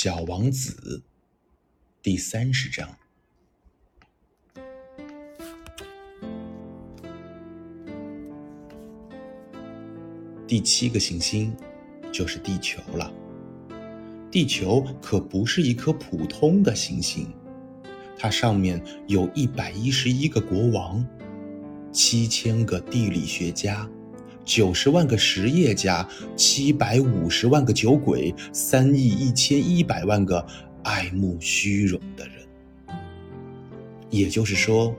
小王子第三十章。第七个行星就是地球了。地球可不是一颗普通的行星，它上面有一百一十一个国王，七千个地理学家，九十万个实业家，七百五十万个酒鬼，三亿一千一百万个爱慕虚荣的人。也就是说，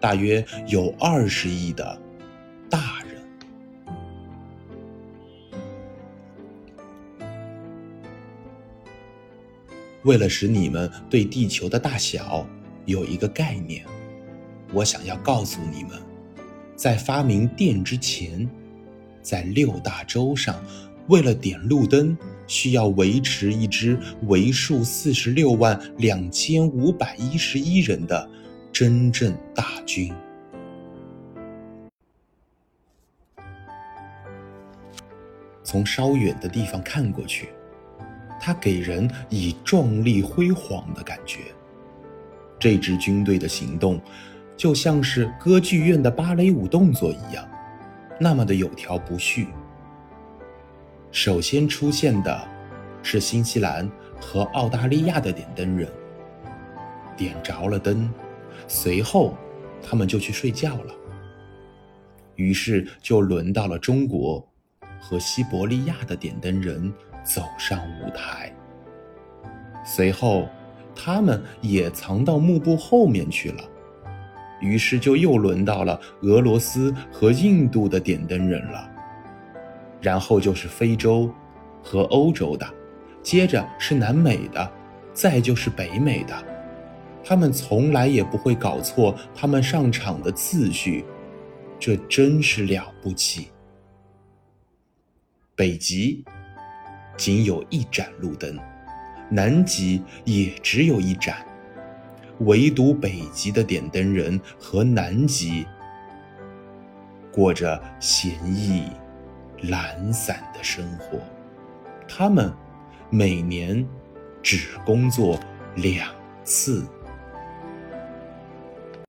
大约有二十亿的大人。为了使你们对地球的大小有一个概念，我想要告诉你们，在发明电之前，在六大洲上，为了点路灯，需要维持一支为数四十六万两千五百一十一人的真正大军。从稍远的地方看过去。它给人以壮丽辉煌的感觉。这支军队的行动，就像是歌剧院的芭蕾舞动作一样，那么的有条不紊。首先出现的，是新西兰和澳大利亚的点灯人。点着了灯，随后他们就去睡觉了。于是就轮到了中国和西伯利亚的点灯人。走上舞台，随后，他们也藏到幕布后面去了。于是，就又轮到了俄罗斯和印度的点灯人了。然后就是非洲和欧洲的，接着是南美的，再就是北美的。他们从来也不会搞错他们上场的次序，这真是了不起。北极。仅有一盏路灯，南极也只有一盏，唯独北极的点灯人和南极过着闲逸、懒散的生活。他们每年只工作两次。